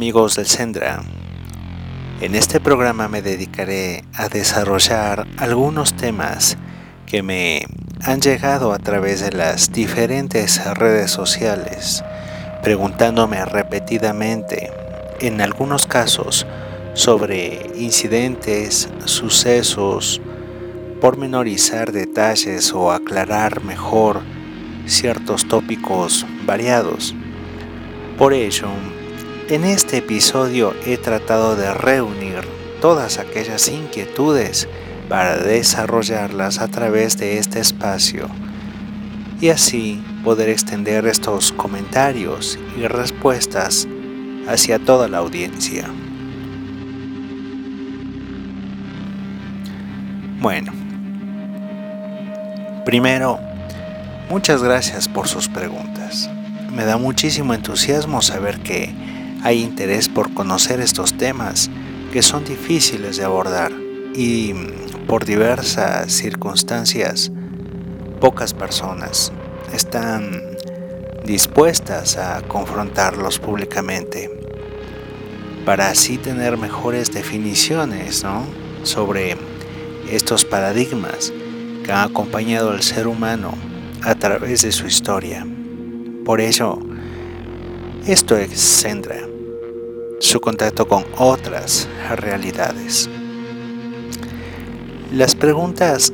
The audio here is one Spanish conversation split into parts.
Amigos del Sendra. En este programa me dedicaré a desarrollar algunos temas que me han llegado a través de las diferentes redes sociales, preguntándome repetidamente, en algunos casos, sobre incidentes, sucesos, pormenorizar detalles o aclarar mejor ciertos tópicos variados. Por ello, en este episodio he tratado de reunir todas aquellas inquietudes para desarrollarlas a través de este espacio y así poder extender estos comentarios y respuestas hacia toda la audiencia. Bueno, primero, muchas gracias por sus preguntas. Me da muchísimo entusiasmo saber que hay interés por conocer estos temas que son difíciles de abordar y por diversas circunstancias pocas personas están dispuestas a confrontarlos públicamente. Para así tener mejores definiciones sobre estos paradigmas que han acompañado al ser humano a través de su historia. Por ello, esto es Sendra su contacto con otras realidades. Las preguntas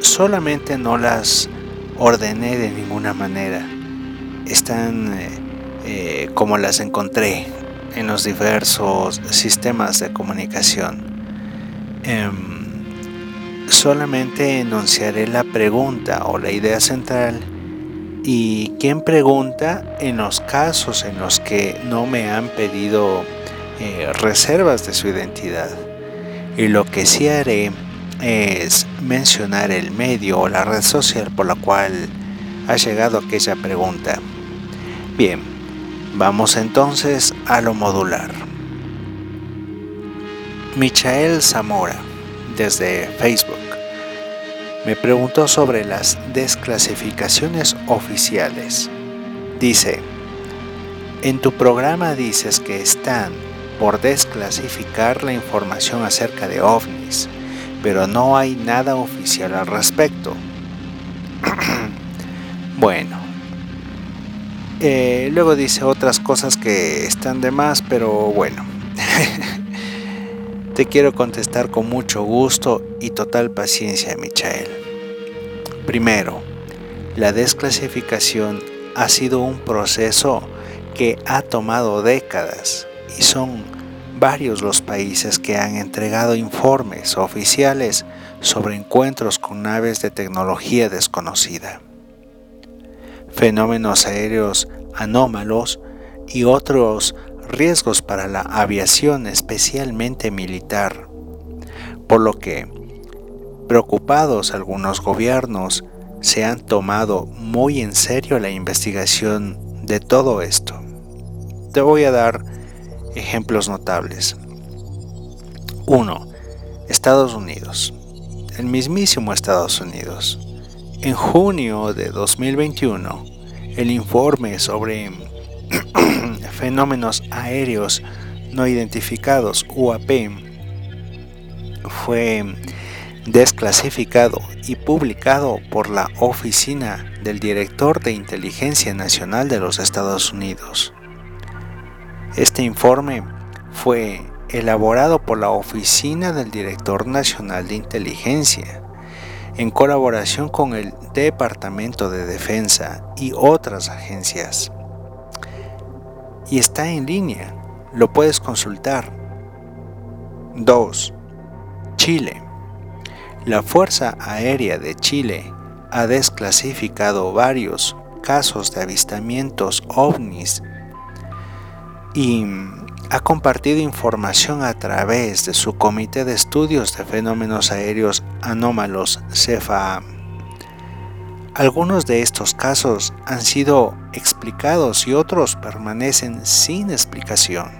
solamente no las ordené de ninguna manera. Están eh, eh, como las encontré en los diversos sistemas de comunicación. Em, solamente enunciaré la pregunta o la idea central y quién pregunta en los casos en los que no me han pedido eh, reservas de su identidad. Y lo que sí haré es mencionar el medio o la red social por la cual ha llegado aquella pregunta. Bien, vamos entonces a lo modular. Michael Zamora, desde Facebook me preguntó sobre las desclasificaciones oficiales. Dice, en tu programa dices que están por desclasificar la información acerca de ovnis, pero no hay nada oficial al respecto. bueno, eh, luego dice otras cosas que están de más, pero bueno. Te quiero contestar con mucho gusto y total paciencia, Michael. Primero, la desclasificación ha sido un proceso que ha tomado décadas y son varios los países que han entregado informes oficiales sobre encuentros con naves de tecnología desconocida, fenómenos aéreos anómalos y otros riesgos para la aviación, especialmente militar, por lo que, preocupados algunos gobiernos, se han tomado muy en serio la investigación de todo esto. Te voy a dar ejemplos notables. 1. Estados Unidos. El mismísimo Estados Unidos. En junio de 2021, el informe sobre fenómenos aéreos no identificados UAP fue desclasificado y publicado por la Oficina del Director de Inteligencia Nacional de los Estados Unidos. Este informe fue elaborado por la Oficina del Director Nacional de Inteligencia en colaboración con el Departamento de Defensa y otras agencias y está en línea. Lo puedes consultar. 2. Chile. la Fuerza Aérea de Chile ha desclasificado varios casos de avistamientos ovnis y ha compartido información a través de su Comité de Estudios de Fenómenos Aéreos Anómalos, CEFA. Algunos de estos casos han sido explicados y otros permanecen sin explicación.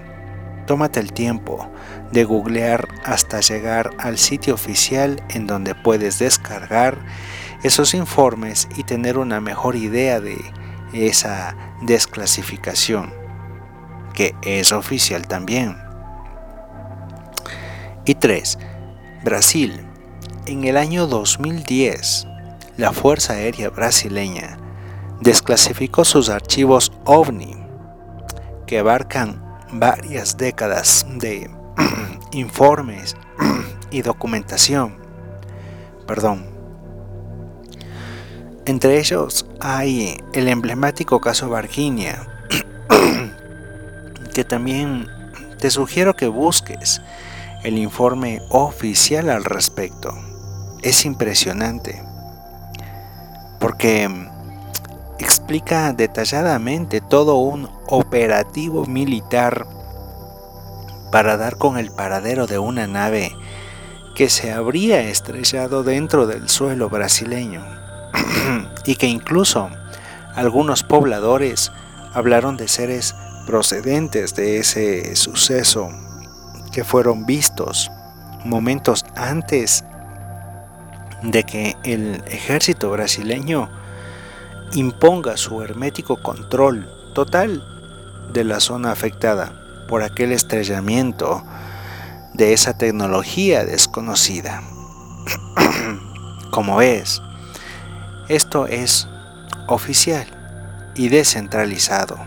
Tómate el tiempo de googlear hasta llegar al sitio oficial en donde puedes descargar esos informes y tener una mejor idea de esa desclasificación, que es oficial también. Y 3. Brasil. En el año 2010, la Fuerza Aérea Brasileña desclasificó sus archivos OVNI, que abarcan varias décadas de informes y documentación. Perdón. Entre ellos hay el emblemático caso Varginha, que también te sugiero que busques el informe oficial al respecto. Es impresionante porque explica detalladamente todo un operativo militar para dar con el paradero de una nave que se habría estrellado dentro del suelo brasileño. Y que incluso algunos pobladores hablaron de seres procedentes de ese suceso que fueron vistos momentos antes de que el ejército brasileño imponga su hermético control total de la zona afectada por aquel estrellamiento de esa tecnología desconocida. Como ves, esto es oficial y descentralizado,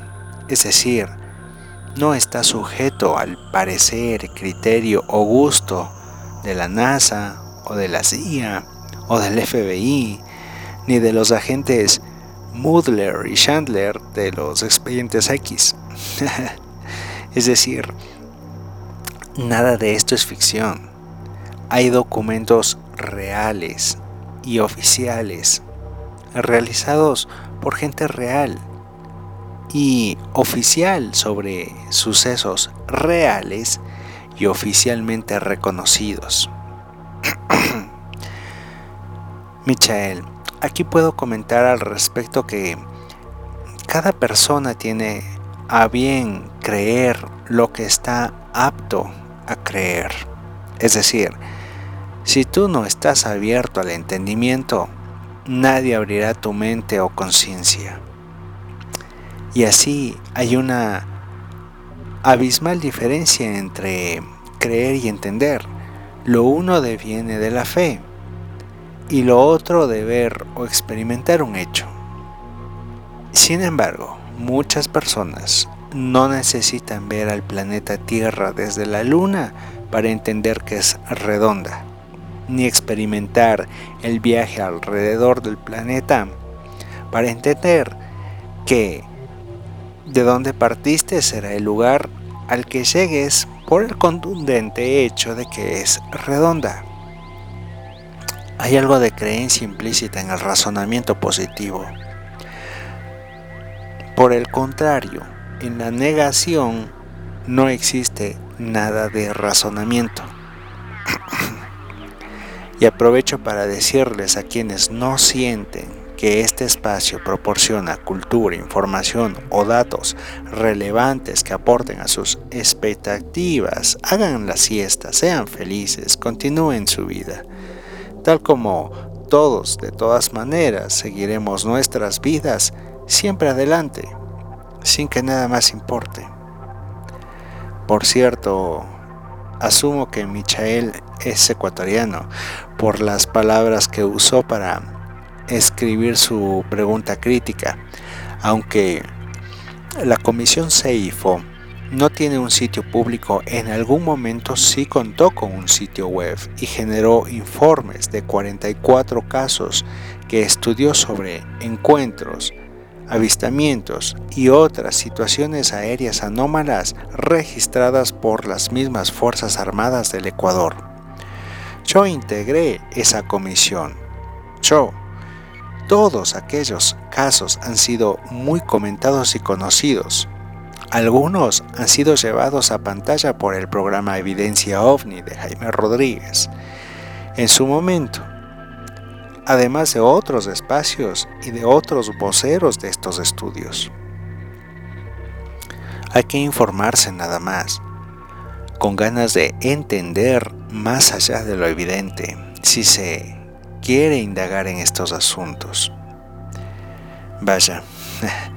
es decir, no está sujeto al parecer, criterio o gusto de la NASA o de la CIA o del FBI, ni de los agentes Mudler y Chandler de los expedientes X. es decir, nada de esto es ficción. Hay documentos reales y oficiales realizados por gente real y oficial sobre sucesos reales y oficialmente reconocidos. Michael, aquí puedo comentar al respecto que cada persona tiene a bien creer lo que está apto a creer. Es decir, si tú no estás abierto al entendimiento, nadie abrirá tu mente o conciencia. Y así hay una abismal diferencia entre creer y entender. Lo uno deviene de la fe y lo otro de ver o experimentar un hecho. Sin embargo, muchas personas no necesitan ver al planeta Tierra desde la Luna para entender que es redonda ni experimentar el viaje alrededor del planeta para entender que de donde partiste será el lugar al que llegues por el contundente hecho de que es redonda. Hay algo de creencia implícita en el razonamiento positivo. Por el contrario, en la negación no existe nada de razonamiento. Y aprovecho para decirles a quienes no sienten que este espacio proporciona cultura, información o datos relevantes que aporten a sus expectativas, hagan la siesta, sean felices, continúen su vida. Tal como todos, de todas maneras, seguiremos nuestras vidas siempre adelante, sin que nada más importe. Por cierto, asumo que Michael es ecuatoriano por las palabras que usó para escribir su pregunta crítica, aunque la comisión CEIFO no tiene un sitio público, en algún momento sí contó con un sitio web y generó informes de 44 casos que estudió sobre encuentros, avistamientos y otras situaciones aéreas anómalas registradas por las mismas Fuerzas Armadas del Ecuador. Yo integré esa comisión. Yo. Todos aquellos casos han sido muy comentados y conocidos. Algunos han sido llevados a pantalla por el programa Evidencia OVNI de Jaime Rodríguez en su momento, además de otros espacios y de otros voceros de estos estudios. Hay que informarse nada más, con ganas de entender más allá de lo evidente, si se quiere indagar en estos asuntos. Vaya,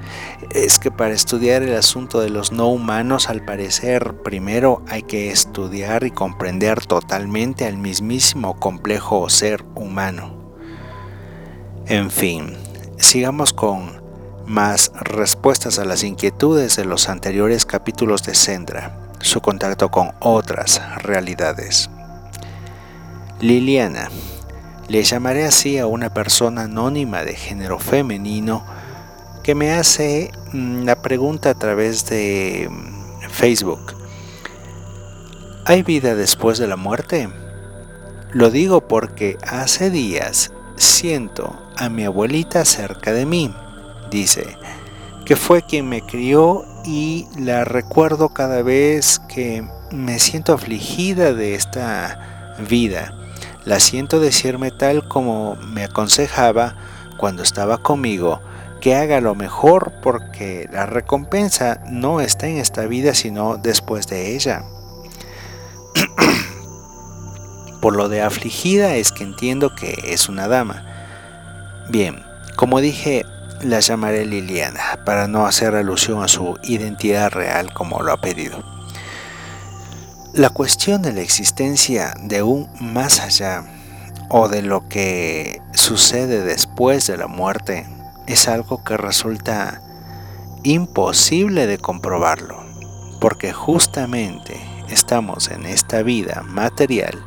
es que para estudiar el asunto de los no humanos, al parecer, primero hay que estudiar y comprender totalmente al mismísimo complejo ser humano. En fin, sigamos con más respuestas a las inquietudes de los anteriores capítulos de Sendra, su contacto con otras realidades. Liliana. Le llamaré así a una persona anónima de género femenino que me hace mm, la pregunta a través de mm, Facebook. ¿Hay vida después de la muerte? Lo digo porque hace días siento a mi abuelita cerca de mí, dice, que fue quien me crió y la recuerdo cada vez que me siento afligida de esta vida. La siento decirme tal como me aconsejaba cuando estaba conmigo que haga lo mejor porque la recompensa no está en esta vida sino después de ella. Por lo de afligida es que entiendo que es una dama. Bien, como dije, la llamaré Liliana para no hacer alusión a su identidad real como lo ha pedido. La cuestión de la existencia de un más allá o de lo que sucede después de la muerte es algo que resulta imposible de comprobarlo, porque justamente estamos en esta vida material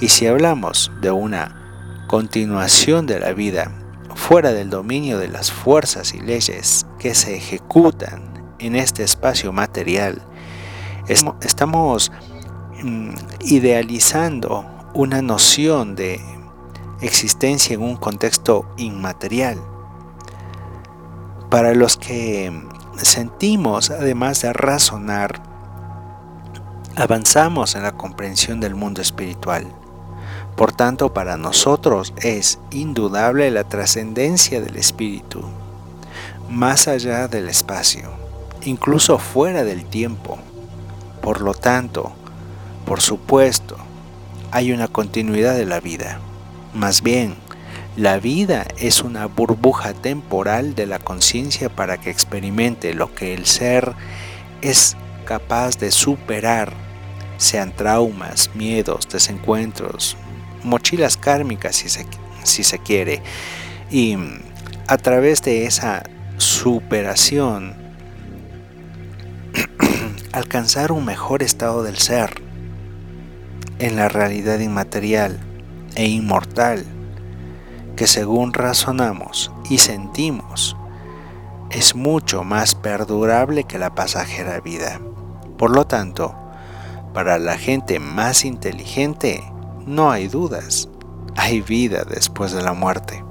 y si hablamos de una continuación de la vida fuera del dominio de las fuerzas y leyes que se ejecutan en este espacio material, estamos mm, idealizando una noción de existencia en un contexto inmaterial para los que sentimos, además de razonar, avanzamos en la comprensión del mundo espiritual. Por tanto, para nosotros es indudable la trascendencia del espíritu, más allá del espacio, incluso fuera del tiempo. Por lo tanto, por supuesto, hay una continuidad de la vida. Más bien, la vida es una burbuja temporal de la conciencia para que experimente lo que el ser es capaz de superar, sean traumas, miedos, desencuentros, mochilas kármicas si se, si se quiere. Y a través de esa superación, alcanzar un mejor estado del ser en la realidad inmaterial e inmortal que según razonamos y sentimos es mucho más perdurable que la pasajera vida. Por lo tanto, para la gente más inteligente no hay dudas, hay vida después de la muerte.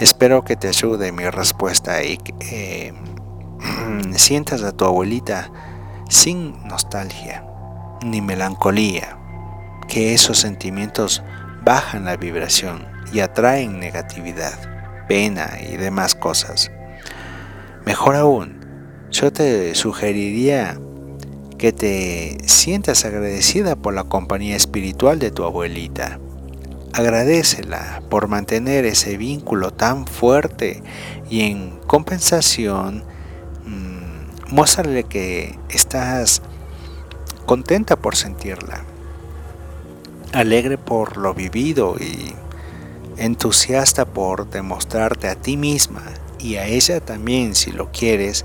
Espero que te ayude mi respuesta y que eh, sientas a tu abuelita sin nostalgia ni melancolía, que esos sentimientos bajan la vibración y atraen negatividad, pena y demás cosas. Mejor aún, yo te sugeriría que te sientas agradecida por la compañía espiritual de tu abuelita. Agradecela por mantener ese vínculo tan fuerte y en compensación mmm, muéstrale que estás contenta por sentirla alegre por lo vivido y entusiasta por demostrarte a ti misma y a ella también si lo quieres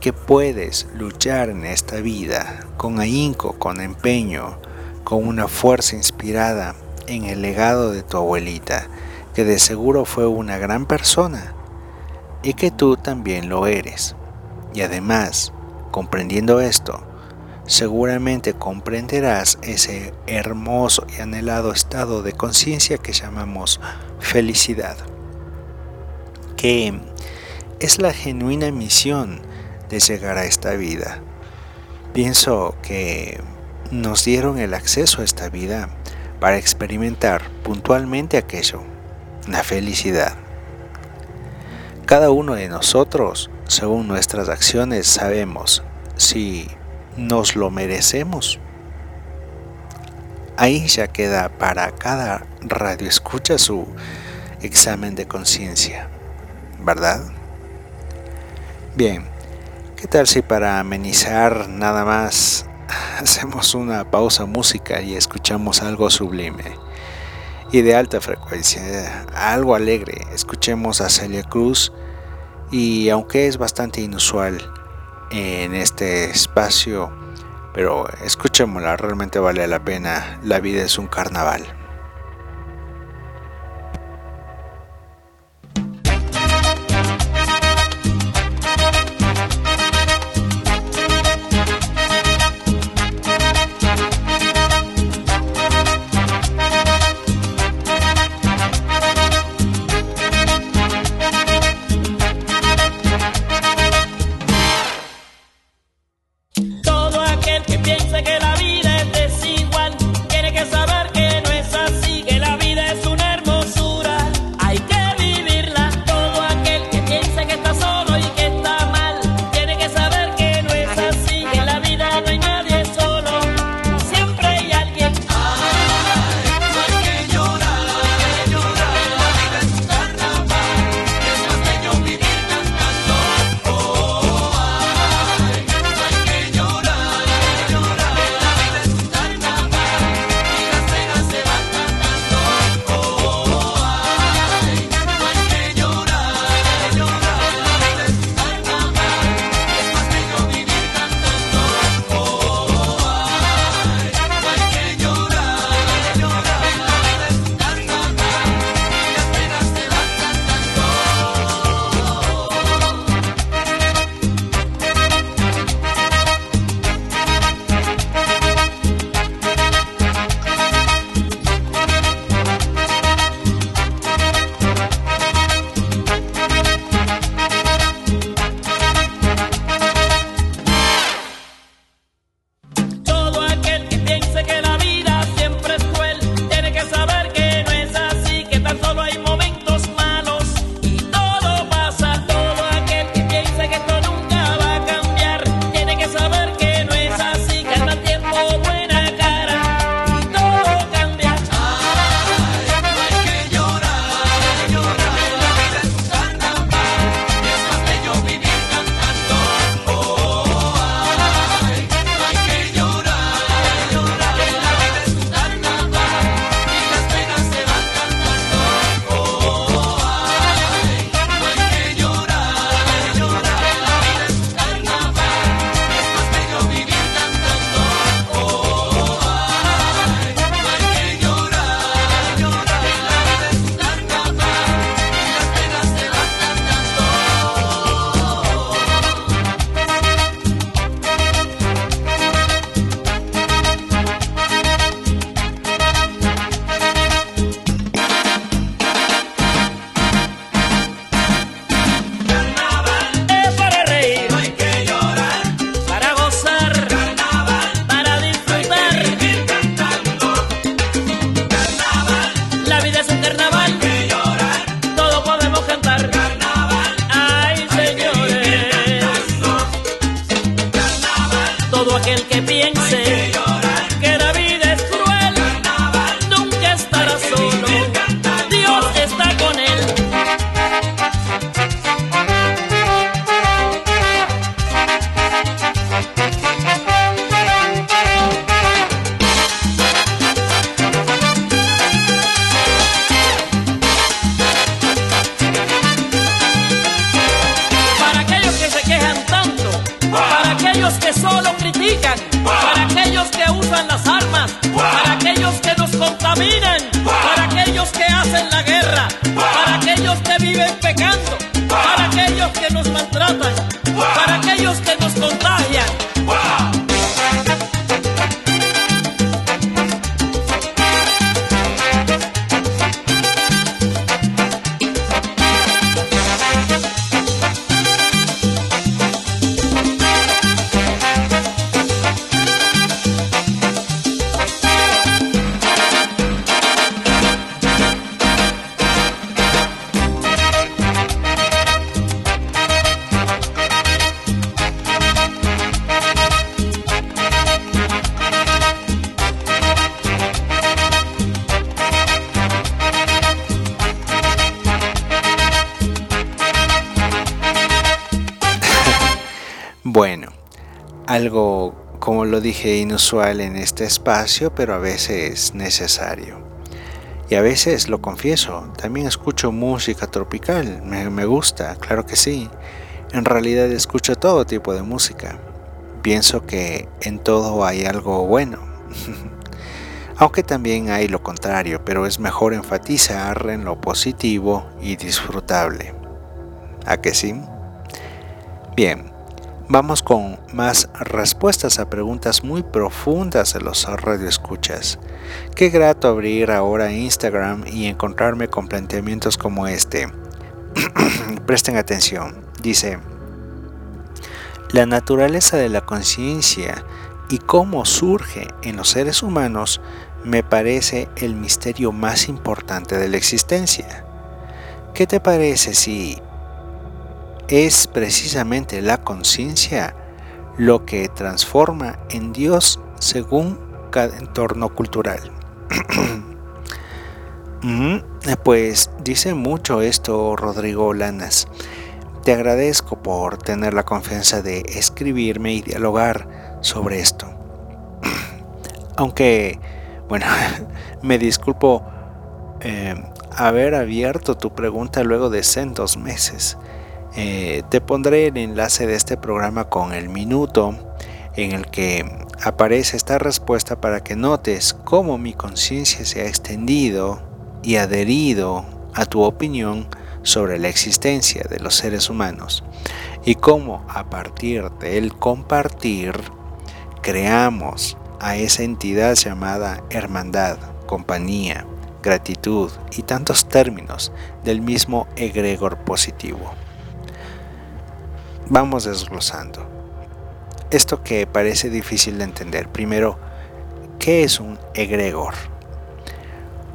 que puedes luchar en esta vida con ahínco, con empeño, con una fuerza inspirada en el legado de tu abuelita, que de seguro fue una gran persona y que tú también lo eres. Y además, comprendiendo esto, seguramente comprenderás ese hermoso y anhelado estado de conciencia que llamamos felicidad, que es la genuina misión de llegar a esta vida. Pienso que nos dieron el acceso a esta vida para experimentar puntualmente aquello, la felicidad. Cada uno de nosotros, según nuestras acciones, sabemos si nos lo merecemos. Ahí ya queda para cada radio escucha su examen de conciencia, ¿verdad? Bien, ¿qué tal si para amenizar nada más hacemos una pausa música y escuchamos algo sublime y de alta frecuencia, algo alegre? Escuchemos a Celia Cruz y aunque es bastante inusual, en este espacio, pero escuchémosla, realmente vale la pena, la vida es un carnaval. para aquellos que hacen la guerra, para aquellos que viven pecando, para aquellos que nos maltratan, para aquellos que nos contagian. Algo, como lo dije, inusual en este espacio, pero a veces necesario. Y a veces, lo confieso, también escucho música tropical, me, me gusta, claro que sí. En realidad escucho todo tipo de música. Pienso que en todo hay algo bueno. Aunque también hay lo contrario, pero es mejor enfatizar en lo positivo y disfrutable. ¿A que sí? Bien, vamos con más respuestas a preguntas muy profundas de los radioescuchas. Qué grato abrir ahora Instagram y encontrarme con planteamientos como este. Presten atención. Dice, la naturaleza de la conciencia y cómo surge en los seres humanos me parece el misterio más importante de la existencia. ¿Qué te parece si es precisamente la conciencia lo que transforma en Dios según cada entorno cultural? pues dice mucho esto Rodrigo Lanas. Te agradezco por tener la confianza de escribirme y dialogar sobre esto. Aunque, bueno, me disculpo eh, haber abierto tu pregunta luego de centos meses. Eh, te pondré el enlace de este programa con el minuto en el que aparece esta respuesta para que notes cómo mi conciencia se ha extendido y adherido a tu opinión sobre la existencia de los seres humanos y cómo a partir del compartir creamos a esa entidad llamada hermandad, compañía, gratitud y tantos términos del mismo egregor positivo. Vamos desglosando. Esto que parece difícil de entender. Primero, ¿qué es un egregor?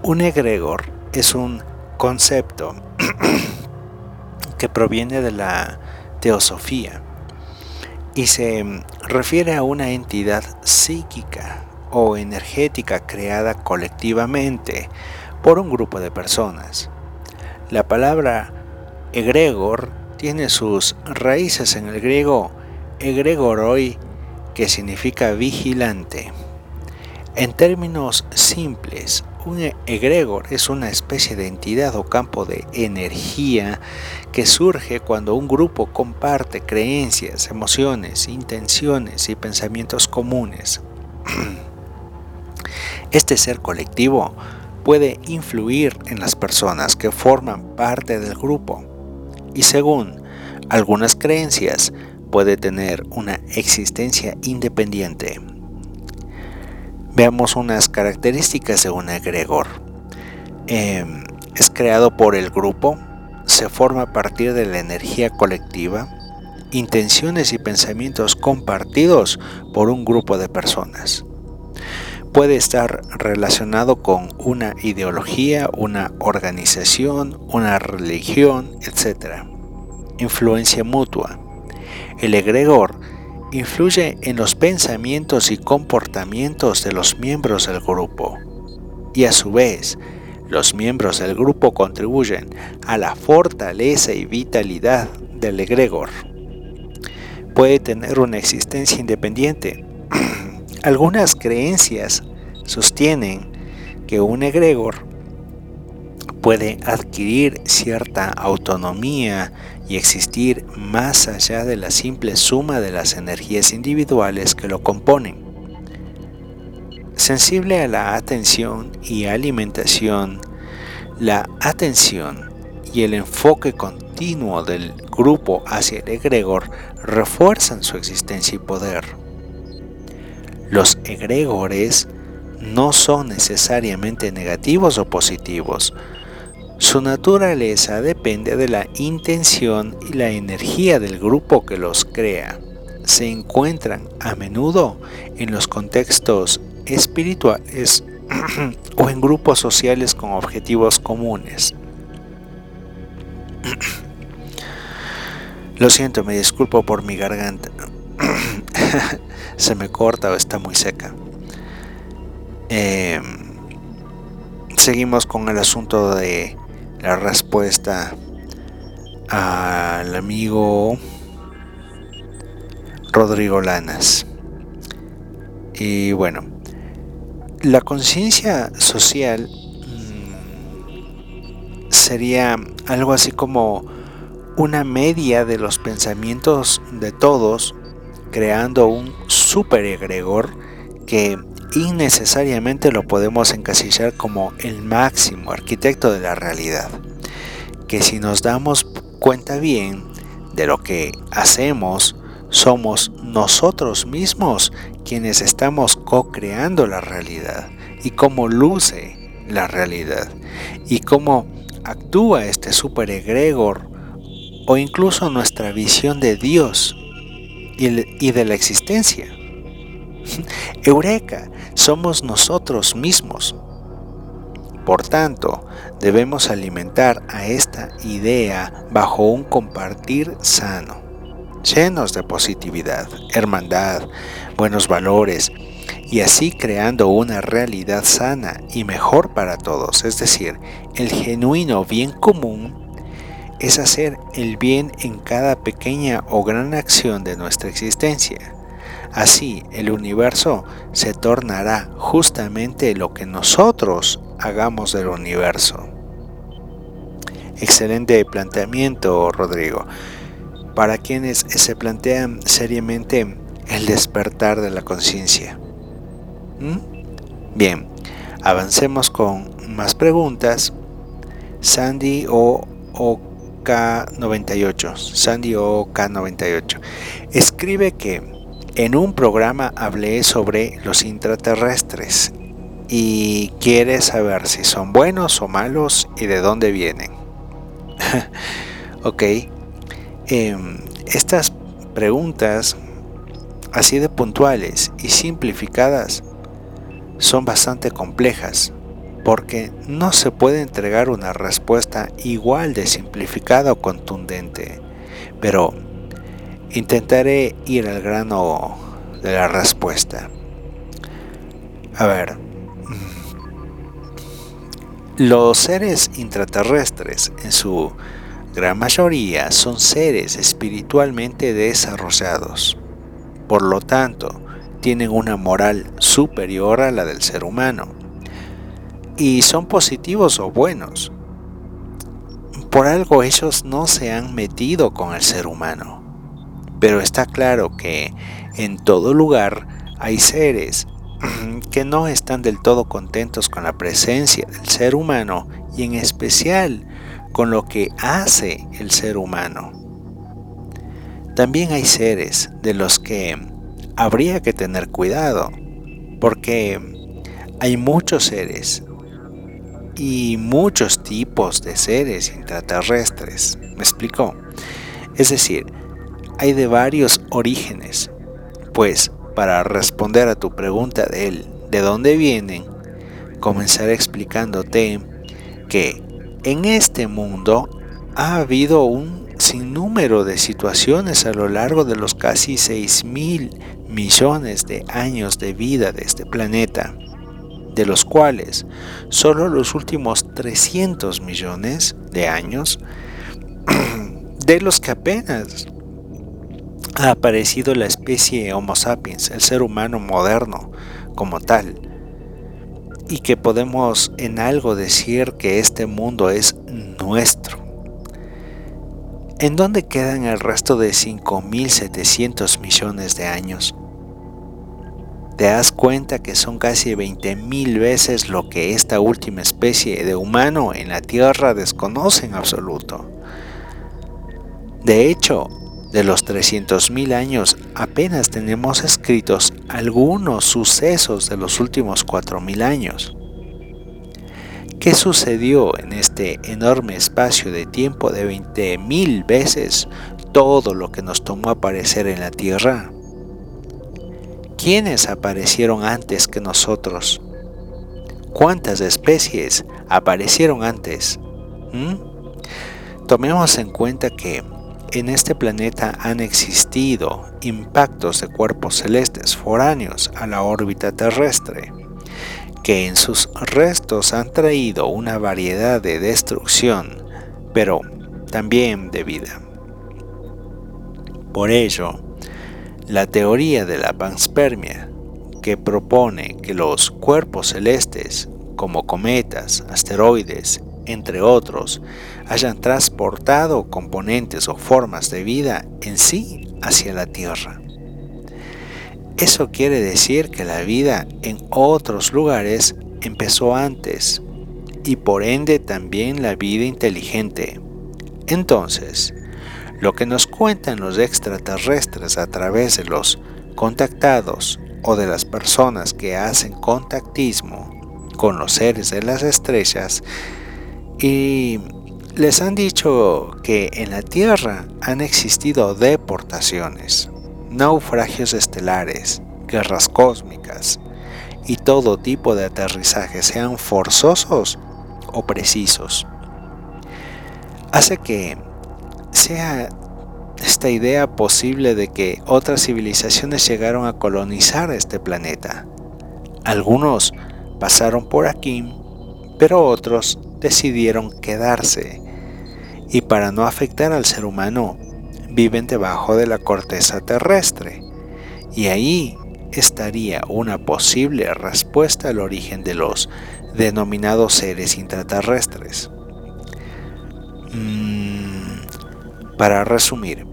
Un egregor es un concepto que proviene de la teosofía y se refiere a una entidad psíquica o energética creada colectivamente por un grupo de personas. La palabra egregor tiene sus raíces en el griego egregoroi, que significa vigilante. En términos simples, un egregor es una especie de entidad o campo de energía que surge cuando un grupo comparte creencias, emociones, intenciones y pensamientos comunes. Este ser colectivo puede influir en las personas que forman parte del grupo y según algunas creencias puede tener una existencia independiente Veamos unas características un egregor. Em, es creado por el grupo, se forma a partir de la energía colectiva, intenciones y pensamientos compartidos por un grupo de personas. Puede estar relacionado con una ideología, una organización, una religión, etc. Influencia mutua. El egregor influye en los pensamientos y comportamientos de los miembros del grupo. Y a su vez, los miembros del grupo contribuyen a la fortaleza y vitalidad del egregor. Puede tener una existencia independiente. Algunas creencias sostienen que un egregor puede adquirir cierta autonomía y existir más allá de la simple suma de las energías individuales que lo componen. Sensible a la atención y alimentación, la atención y el enfoque continuo del grupo hacia el egregor refuerzan su existencia y poder. Los egregores no son necesariamente negativos o positivos, su naturaleza depende de la intención y la energía del grupo que los crea. Se encuentran a menudo en los contextos espirituales o en grupos sociales con objetivos comunes. Lo siento, me disculpo por mi garganta. Se me corta o está muy seca. Em, seguimos con el asunto de la respuesta al amigo Rodrigo Lanas. Y bueno, la conciencia social mm, sería algo así como una media de los pensamientos de todos, creando un super egregor que innecesariamente lo podemos encasillar como el máximo arquitecto de la realidad. Que si nos damos cuenta bien de lo que hacemos, somos nosotros mismos quienes estamos co-creando la realidad y cómo luce la realidad y cómo actúa este super egregor o incluso nuestra visión de Dios y de la existencia. Eureka, somos nosotros mismos. Por tanto, debemos alimentar a esta idea bajo un compartir sano, llenos de positividad, hermandad, buenos valores, y así creando una realidad sana y mejor para todos, es decir, el genuino bien común es hacer el bien en cada pequeña o gran acción de nuestra existencia. Así el universo se tornará justamente lo que nosotros hagamos del universo. Excelente planteamiento, Rodrigo. Para quienes se plantean seriamente el despertar de la conciencia. ¿Mm? Bien, avancemos con más preguntas. Sandy o OK98. Sandy OK98. Escribe que en un programa hablé sobre los intraterrestres y quiere saber si son buenos o malos y de dónde vienen. ok. Em, estas preguntas, así de puntuales y simplificadas, son bastante complejas porque no se puede entregar una respuesta igual de simplificada o contundente. Pero Intentaré ir al grano de la respuesta. A ver, los seres intraterrestres en su gran mayoría son seres espiritualmente desarrollados. Por lo tanto, tienen una moral superior a la del ser humano. Y son positivos o buenos. Por algo ellos no se han metido con el ser humano. Pero está claro que en todo lugar hay seres que no están del todo contentos con la presencia del ser humano y en especial con lo que hace el ser humano. También hay seres de los que habría que tener cuidado, porque hay muchos seres y muchos tipos de seres intraterrestres. ¿Me explico? Es decir, hay de varios orígenes. Pues, para responder a tu pregunta de él, ¿de dónde vienen? Comenzaré explicándote que en este mundo ha habido un sinnúmero de situaciones a lo largo de los casi 6 mil millones de años de vida de este planeta, de los cuales solo los últimos 300 millones de años, de los que apenas ha aparecido la especie Homo sapiens, el ser humano moderno como tal, y que podemos en algo decir que este mundo es nuestro. ¿En dónde quedan el resto de 5.700 millones de años? Te das cuenta que son casi 20.000 veces lo que esta última especie de humano en la Tierra desconoce en absoluto. De hecho, de los 300.000 años apenas tenemos escritos algunos sucesos de los últimos 4.000 años. ¿Qué sucedió en este enorme espacio de tiempo de 20.000 veces todo lo que nos tomó aparecer en la Tierra? ¿Quiénes aparecieron antes que nosotros? ¿Cuántas especies aparecieron antes? ¿Mm? Tomemos en cuenta que en este planeta han existido impactos de cuerpos celestes foráneos a la órbita terrestre, que en sus restos han traído una variedad de destrucción, pero también de vida. Por ello, la teoría de la panspermia, que propone que los cuerpos celestes, como cometas, asteroides, entre otros, hayan transportado componentes o formas de vida en sí hacia la Tierra. Eso quiere decir que la vida en otros lugares empezó antes y por ende también la vida inteligente. Entonces, lo que nos cuentan los extraterrestres a través de los contactados o de las personas que hacen contactismo con los seres de las estrellas y les han dicho que en la Tierra han existido deportaciones, naufragios estelares, guerras cósmicas y todo tipo de aterrizajes, sean forzosos o precisos. Hace que sea esta idea posible de que otras civilizaciones llegaron a colonizar este planeta. Algunos pasaron por aquí, pero otros decidieron quedarse y para no afectar al ser humano viven debajo de la corteza terrestre y ahí estaría una posible respuesta al origen de los denominados seres intraterrestres. Mm, para resumir,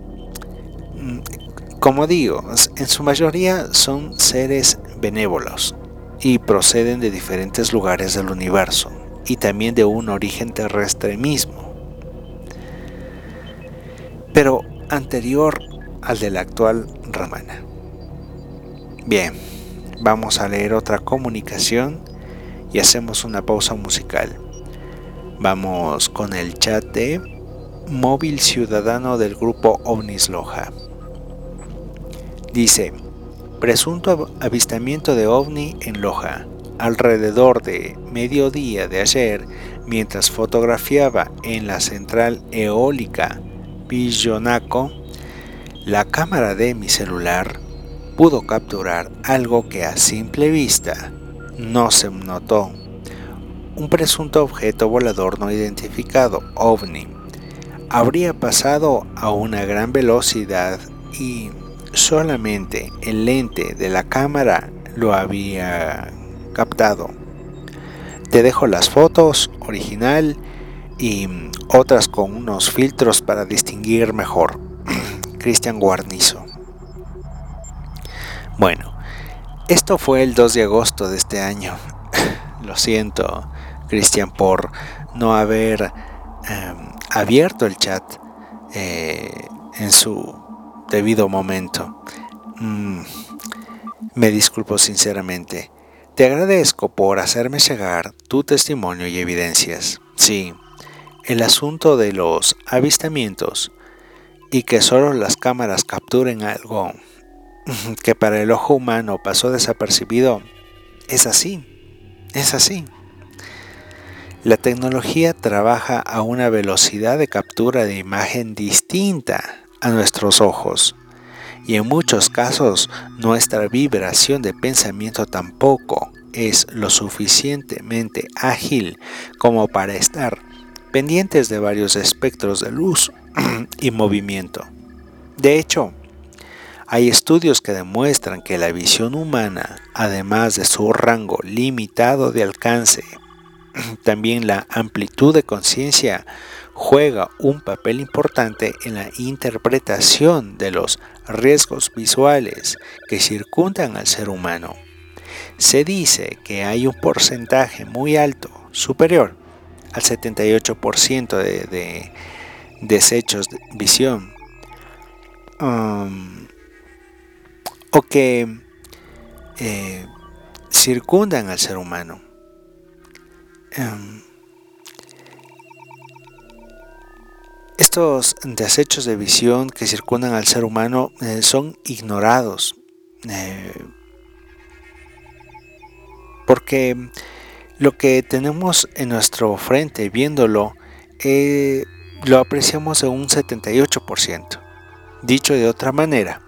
como digo, en su mayoría son seres benévolos y proceden de diferentes lugares del universo y también de un origen terrestre mismo, pero anterior al de la actual Ramana. Bien, vamos a leer otra comunicación y hacemos una pausa musical. Vamos con el chat de Móvil Ciudadano del grupo OVNIS Loja. Dice, presunto avistamiento de OVNI en Loja alrededor de mediodía de ayer, mientras fotografiaba en la central eólica Pillonaco, la cámara de mi celular pudo capturar algo que a simple vista no se notó. Un presunto objeto volador no identificado, ovni, habría pasado a una gran velocidad y solamente el lente de la cámara lo había captado. Te dejo las fotos original y otras con unos filtros para distinguir mejor. Cristian Guarnizo. Bueno, esto fue el 2 de agosto de este año. Lo siento, Cristian, por no haber em, abierto el chat eh, en su debido momento. Mm, me disculpo sinceramente. Te agradezco por hacerme llegar tu testimonio y evidencias. Sí, el asunto de los avistamientos y que solo las cámaras capturen algo que para el ojo humano pasó desapercibido, es así, es así. La tecnología trabaja a una velocidad de captura de imagen distinta a nuestros ojos y en muchos casos nuestra vibración de pensamiento tampoco es lo suficientemente ágil como para estar pendientes de varios espectros de luz y movimiento. De hecho, hay estudios que demuestran que la visión humana, además de su rango limitado de alcance, también la amplitud de conciencia juega un papel importante en la interpretación de los riesgos visuales que circundan al ser humano. Se dice que hay un porcentaje muy alto, superior al 78% de, desechos de visión, um, o que eh, circundan al ser humano. Um, Estos desechos de visión que circundan al ser humano eh, son ignorados eh, porque lo que tenemos en nuestro frente viéndolo eh, lo apreciamos en un 78%. Dicho de otra manera,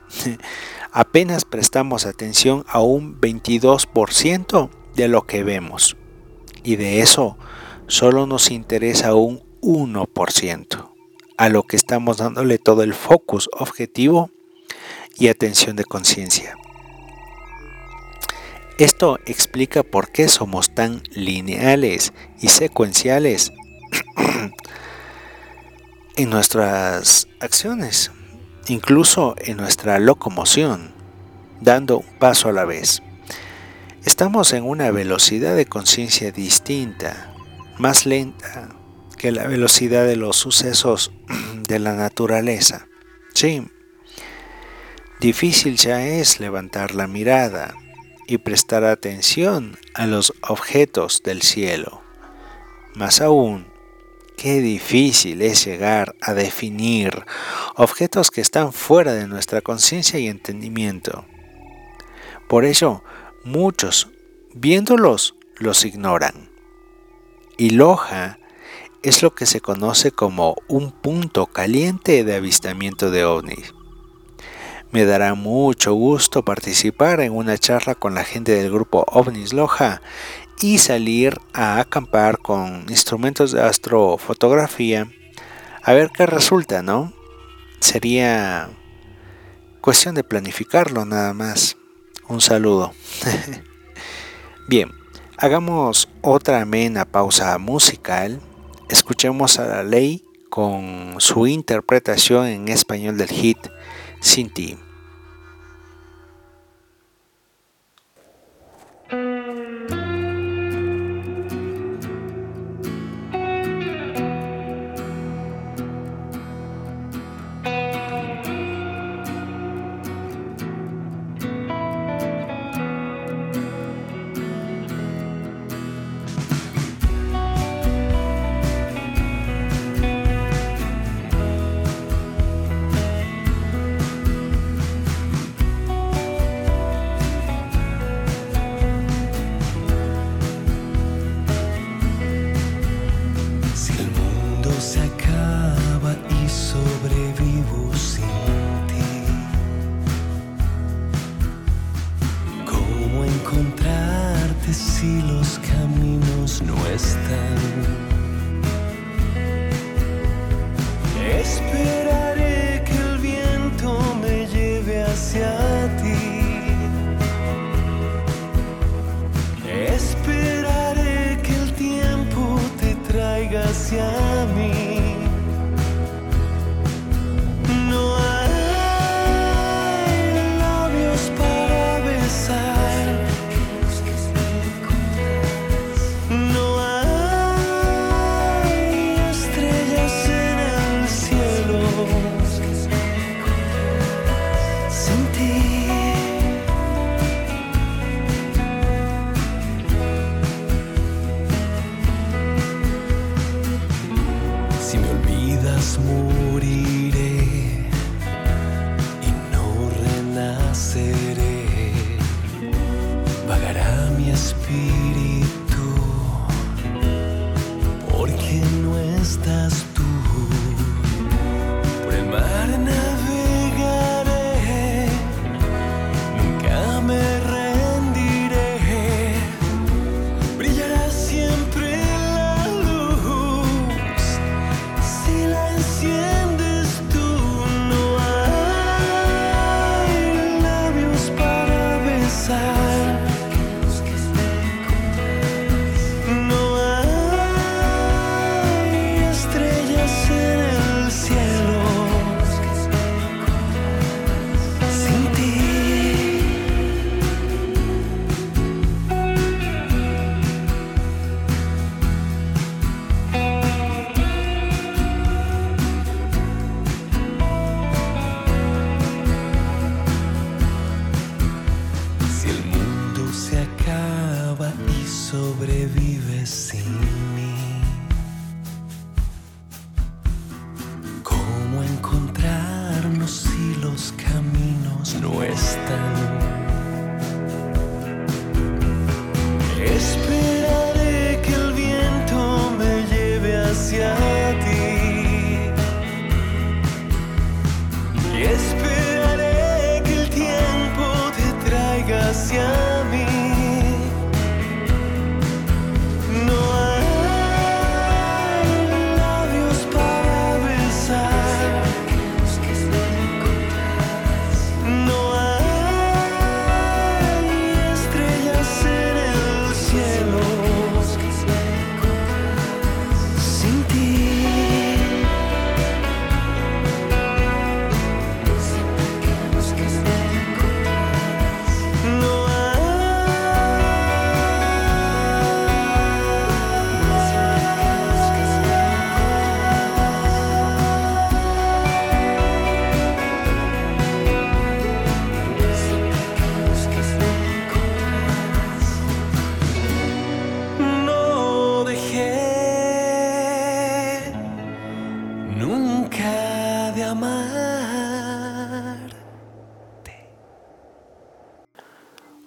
apenas prestamos atención a un 22% de lo que vemos y de eso solo nos interesa un 1% a lo que estamos dándole todo el focus objetivo y atención de conciencia. Esto explica por qué somos tan lineales y secuenciales en nuestras acciones, incluso en nuestra locomoción, dando un paso a la vez. Estamos en una velocidad de conciencia distinta, más lenta que la velocidad de los sucesos de la naturaleza. Sí, difícil ya es levantar la mirada y prestar atención a los objetos del cielo. Más aún, qué difícil es llegar a definir objetos que están fuera de nuestra conciencia y entendimiento. Por ello, muchos, viéndolos, los ignoran. Y Loja es lo que se conoce como un punto caliente de avistamiento de ovnis. Me dará mucho gusto participar en una charla con la gente del grupo OVNIS Loja y salir a acampar con instrumentos de astrofotografía a ver qué resulta, ¿no? Sería cuestión de planificarlo nada más. Un saludo. Bien, hagamos otra amena pausa musical Escuchemos a la ley con su interpretación en español del hit Sin ti. Hacia mí. No hay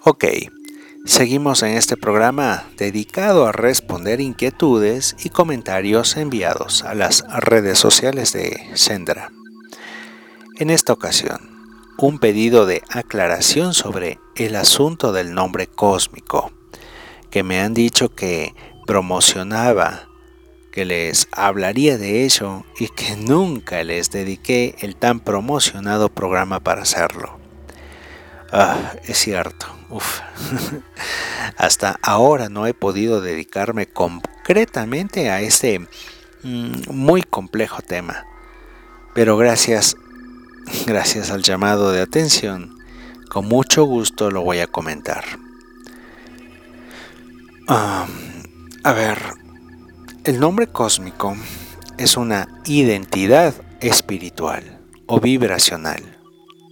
Ok, seguimos en este programa dedicado a responder inquietudes y comentarios enviados a las redes sociales de Sendra. En esta ocasión, un pedido de aclaración sobre el asunto del nombre cósmico, que me han dicho que promocionaba, que les hablaría de ello y que nunca les dediqué el tan promocionado programa para hacerlo. Ah, es cierto, Hasta ahora no he podido dedicarme concretamente a este mm, muy complejo tema. Pero gracias gracias al llamado de atención, con mucho gusto lo voy a comentar. a ver, el nombre cósmico es una identidad espiritual o vibracional,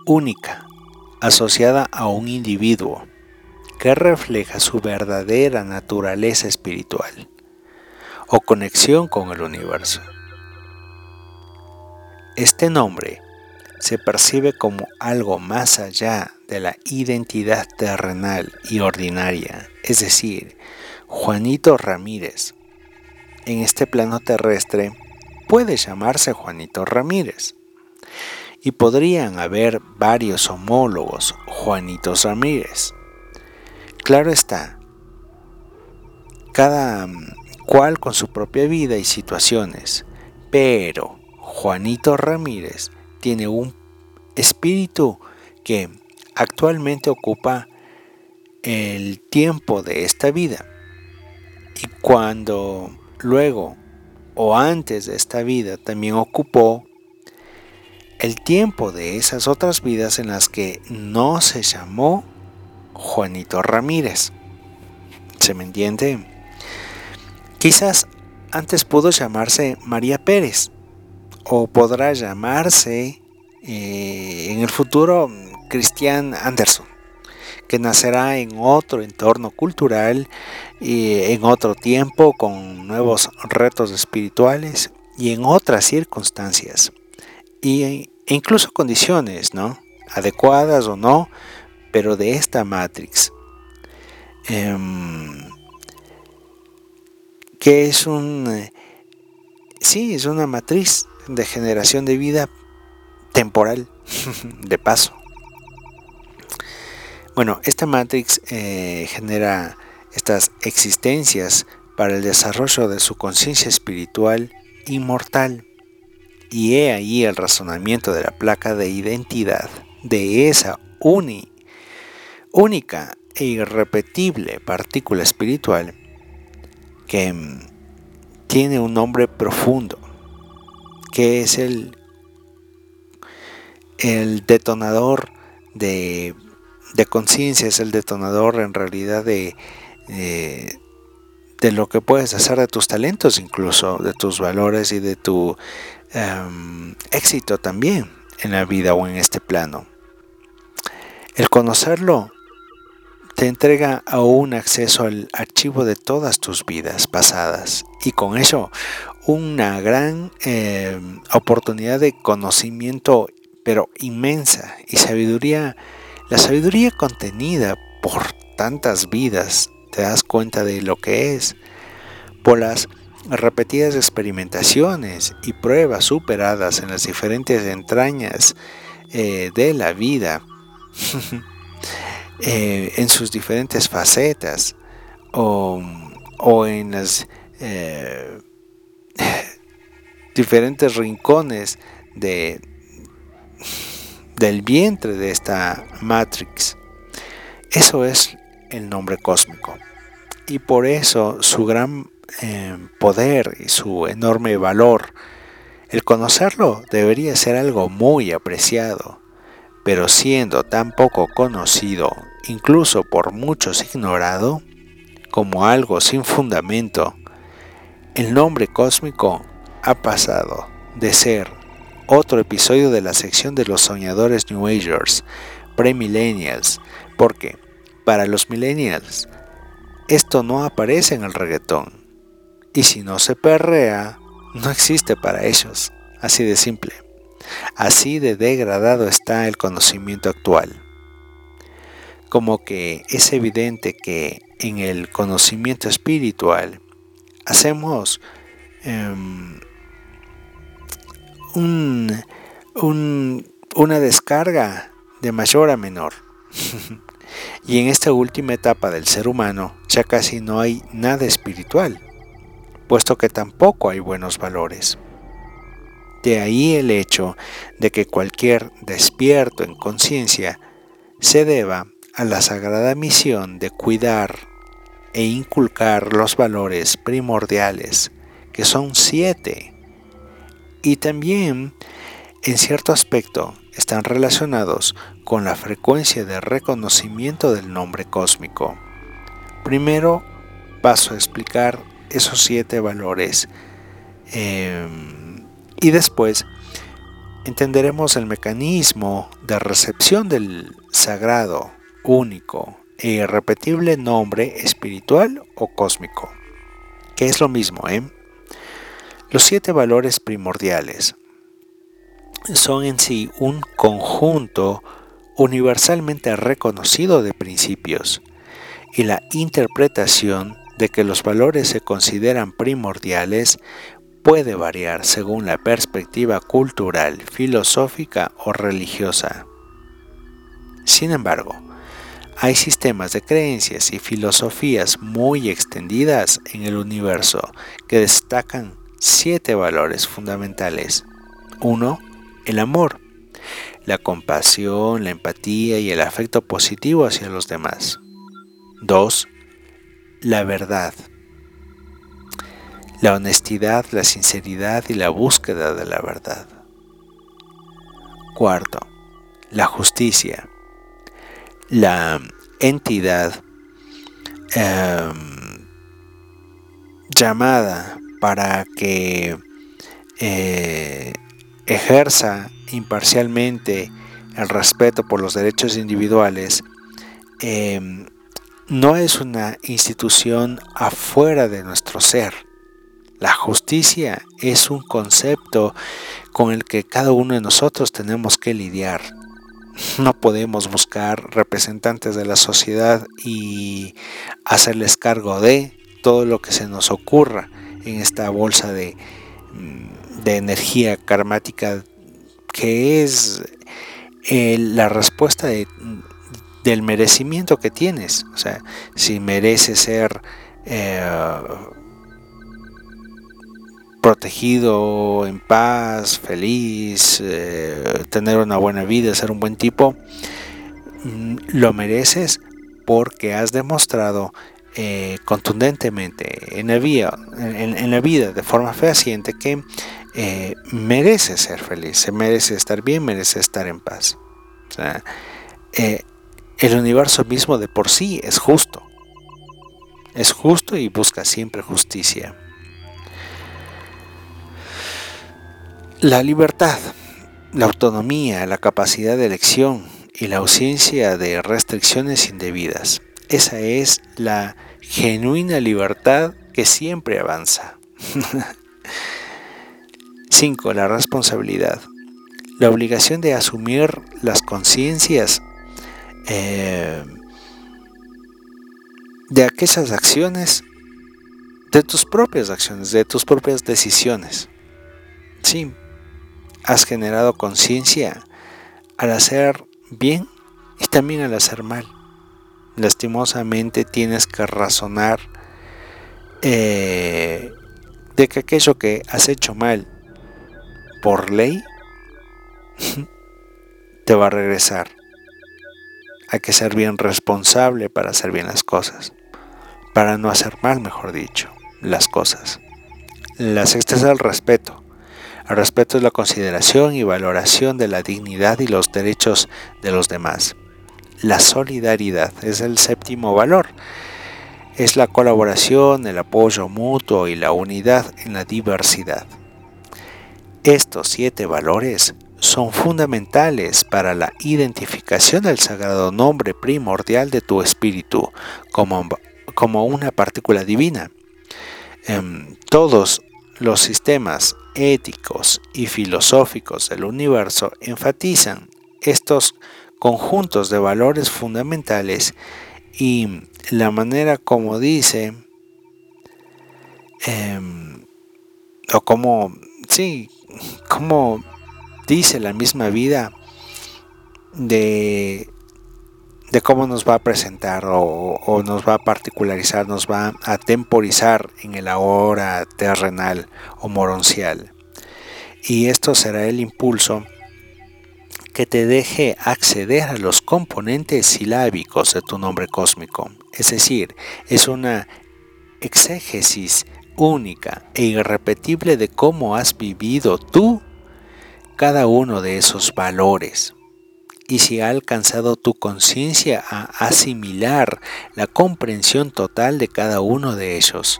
única, asociada a un individuo, que refleja su verdadera naturaleza espiritual o conexión con el universo. Este nombre se percibe como algo más allá de la identidad terrenal y ordinaria, es decir, Juanito Ramírez. En este plano terrestre puede llamarse Juanito Ramírez. Y podrían haber varios homólogos Juanitos Ramírez. Claro está, cada cual con su propia vida y situaciones, pero Juanito Ramírez tiene un espíritu que actualmente ocupa el tiempo de esta vida. Y cuando luego o antes de esta vida también ocupó el tiempo de esas otras vidas en las que no se llamó Juanito Ramírez. ¿Se me entiende? Quizás antes pudo llamarse María Pérez o podrá llamarse eh, en el futuro Christian Anderson, que nacerá en otro entorno cultural, y en otro tiempo, con nuevos retos espirituales y en otras circunstancias, y, incluso condiciones, ¿no? Adecuadas o no, pero de esta Matrix. Em, que es un... Eh, sí, es una matriz de generación de vida temporal, de paso. Bueno, esta Matrix eh, genera estas existencias para el desarrollo de su conciencia espiritual inmortal. Y he ahí el razonamiento de la placa de identidad de esa única e irrepetible partícula espiritual que mm, tiene un nombre profundo que es el, el detonador de, conciencia, es el detonador en realidad de, de, lo que puedes hacer de tus talentos, incluso de tus valores y de tu em, éxito también en la vida o en este plano. El conocerlo te entrega aún acceso al archivo de todas tus vidas pasadas y con ello una gran eh, oportunidad de conocimiento, pero inmensa, y sabiduría, la sabiduría contenida por tantas vidas, te das cuenta de lo que es, por las repetidas experimentaciones y pruebas superadas en las diferentes entrañas eh, de la vida, eh, en sus diferentes facetas, o, o en las diferentes rincones de, del vientre de esta Matrix. Eso es el nombre cósmico. Y por eso su gran eh, poder y su enorme valor, el conocerlo debería ser algo muy apreciado, pero siendo tan poco conocido, incluso por muchos ignorado, como algo sin fundamento, el nombre cósmico ha pasado de ser otro episodio de la sección de los soñadores New Agers, pre-millennials, porque para los millennials esto no aparece en el reggaetón. Y si no se perrea, no existe para ellos. Así de simple. Así de degradado está el conocimiento actual. como que es evidente que en el conocimiento espiritual hacemos em, una descarga de mayor a menor. y en esta última etapa del ser humano ya casi no hay nada espiritual, puesto que tampoco hay buenos valores. De ahí el hecho de que cualquier despierto en conciencia se deba a la sagrada misión de cuidar e inculcar los valores primordiales, que son siete, y también en cierto aspecto están relacionados con la frecuencia de reconocimiento del nombre cósmico. Primero paso a explicar esos siete valores em, y después entenderemos el mecanismo de recepción del sagrado, único e irrepetible nombre espiritual o cósmico, que es lo mismo, ¿eh? Los siete valores primordiales son en sí un conjunto universalmente reconocido de principios y la interpretación de que los valores se consideran primordiales puede variar según la perspectiva cultural, filosófica o religiosa. Sin embargo, hay sistemas de creencias y filosofías muy extendidas en el universo que destacan siete valores fundamentales. 1 el amor, la compasión, la empatía y el afecto positivo hacia los demás. 2. La verdad. La honestidad, la sinceridad y la búsqueda de la verdad. Cuarto, la justicia. La entidad em, llamada para que eh, ejerza imparcialmente el respeto por los derechos individuales, em, no es una institución afuera de nuestro ser. La justicia es un concepto con el que cada uno de nosotros tenemos que lidiar. No podemos buscar representantes de la sociedad y hacerles cargo de todo lo que se nos ocurra en esta bolsa de mm, de energía karmática que es eh, la respuesta del merecimiento que tienes. O sea, si mereces ser eh, protegido, en paz, feliz, eh, tener una buena vida, ser un buen tipo, mm, lo mereces porque has demostrado contundentemente en la, vida, en la vida de forma fehaciente que eh, merece ser feliz, se merece estar bien, merece estar en paz. Eh, el universo mismo de por sí es justo. Es justo y busca siempre justicia. La libertad, la autonomía, la capacidad de elección y la ausencia de restricciones indebidas. Esa es la genuina libertad que siempre avanza. 5. La responsabilidad. La obligación de asumir las conciencias eh, de aquellas acciones, de tus propias acciones, de tus propias decisiones. Sí, has generado conciencia al hacer bien y también al hacer mal. Lastimosamente tienes que razonar eh, de que aquello que has hecho mal por ley te va a regresar. Hay que ser bien responsable para hacer bien las cosas, para no hacer mal, mejor dicho, las cosas. La sexta es el respeto. El respeto es la consideración y valoración de la dignidad y los derechos de los demás. La solidaridad es el séptimo valor. Es la colaboración, el apoyo mutuo y la unidad en la diversidad. Estos siete valores son fundamentales para la identificación del sagrado nombre primordial de tu espíritu como, como una partícula divina. Em, todos los sistemas éticos y filosóficos del universo enfatizan estos conjuntos de valores fundamentales y la manera como dice, em, o como, sí, como dice la misma vida de, de cómo nos va a presentar o, o, nos va a particularizar, nos va a temporizar en el ahora terrenal o moroncial. Y esto será el impulso que te deje acceder a los componentes silábicos de tu nombre cósmico. Es decir, es una exégesis única e irrepetible de cómo has vivido tú cada uno de esos valores. Y si ha alcanzado tu conciencia a asimilar la comprensión total de cada uno de ellos,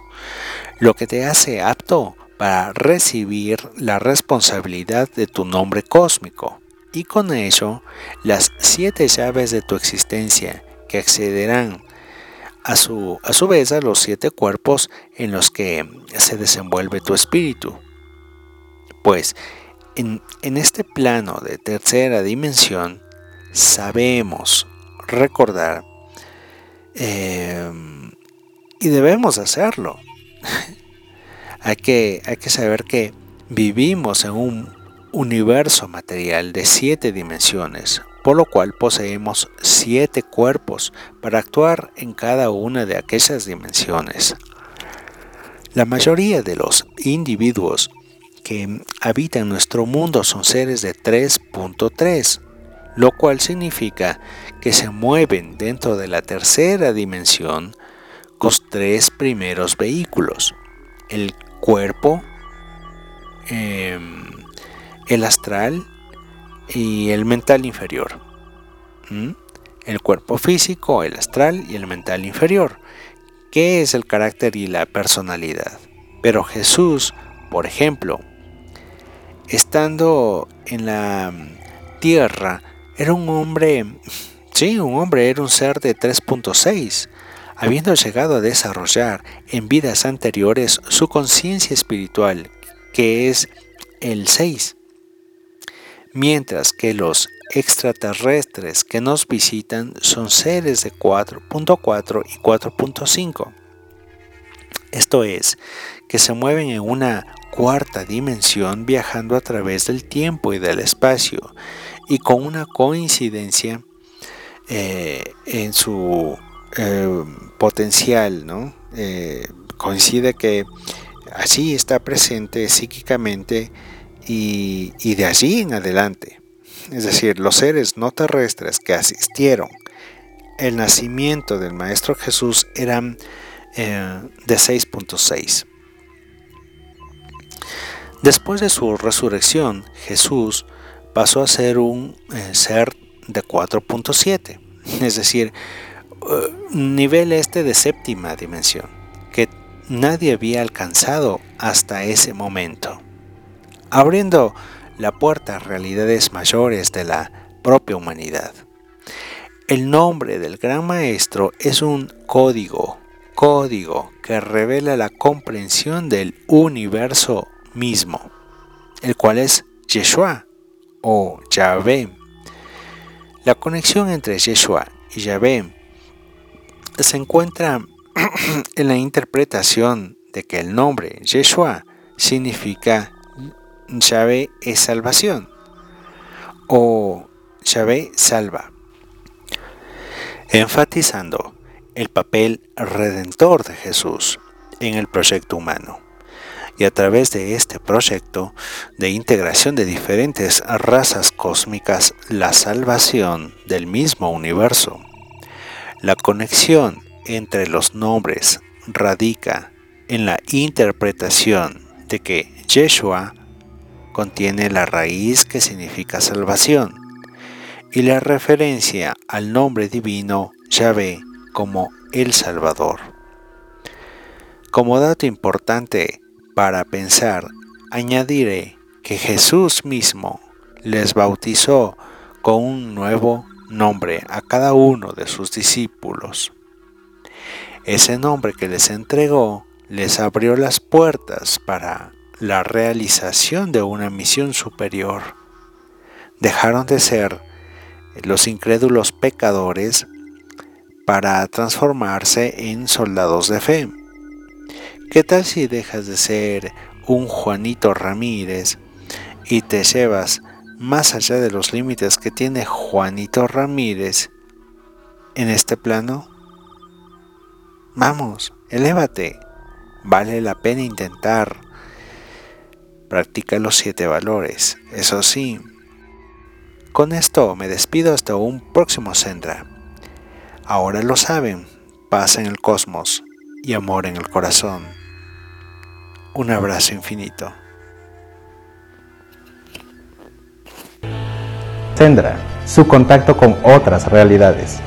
lo que te hace apto para recibir la responsabilidad de tu nombre cósmico y con ello las siete llaves de tu existencia que accederán a su, a su vez a los siete cuerpos en los que se desenvuelve tu espíritu. Pues en, este plano de tercera dimensión sabemos recordar em, y debemos hacerlo. hay, que, hay que saber que vivimos en un universo material de siete dimensiones, por lo cual poseemos siete cuerpos para actuar en cada una de aquellas dimensiones. La mayoría de los individuos que habitan nuestro mundo son seres de 3.3, lo cual significa que se mueven dentro de la tercera dimensión con tres primeros vehículos, el cuerpo, em, el astral y el mental inferior. El cuerpo físico, el astral y el mental inferior, que es el carácter y la personalidad. Pero Jesús, por ejemplo, estando en la tierra, era un hombre, sí, un hombre, era un ser de 3.6, habiendo llegado a desarrollar en vidas anteriores su conciencia espiritual, que es el 6 mientras que los extraterrestres que nos visitan son seres de 4.4 y 4.5. Esto es, que se mueven en una cuarta dimensión viajando a través del tiempo y del espacio y con una coincidencia eh, en su eh, potencial. Eh, coincide que así está presente psíquicamente y, de allí en adelante. Es decir, los seres no terrestres que asistieron el nacimiento del Maestro Jesús eran eh, de 6.6. Después de su resurrección, Jesús pasó a ser un eh, ser de 4.7, es decir, uh, nivel este de séptima dimensión, que nadie había alcanzado hasta ese momento abriendo la puerta a realidades mayores de la propia humanidad. El nombre del gran maestro es un código, código que revela la comprensión del universo mismo, el cual es Yeshua o Yahvé. La conexión entre Yeshua y Yahvé se encuentra en la interpretación de que el nombre Yeshua significa Yahvé es salvación o Yahvé salva, enfatizando el papel redentor de Jesús en el proyecto humano. Y a través de este proyecto de integración de diferentes razas cósmicas, la salvación del mismo universo. La conexión entre los nombres radica en la interpretación de que Yeshua contiene la raíz que significa salvación y la referencia al nombre divino Yahvé como el Salvador. Como dato importante para pensar, añadiré que Jesús mismo les bautizó con un nuevo nombre a cada uno de sus discípulos. Ese nombre que les entregó les abrió las puertas para la realización de una misión superior. Dejaron de ser los incrédulos pecadores para transformarse en soldados de fe. ¿Qué tal si dejas de ser un Juanito Ramírez y te llevas más allá de los límites que tiene Juanito Ramírez en este plano? Vamos, elévate. Vale la pena intentar. Practica los siete valores, eso sí. Con esto me despido hasta un próximo Sendra. Ahora lo saben, paz en el cosmos y amor en el corazón. Un abrazo infinito. Sendra, su contacto con otras realidades.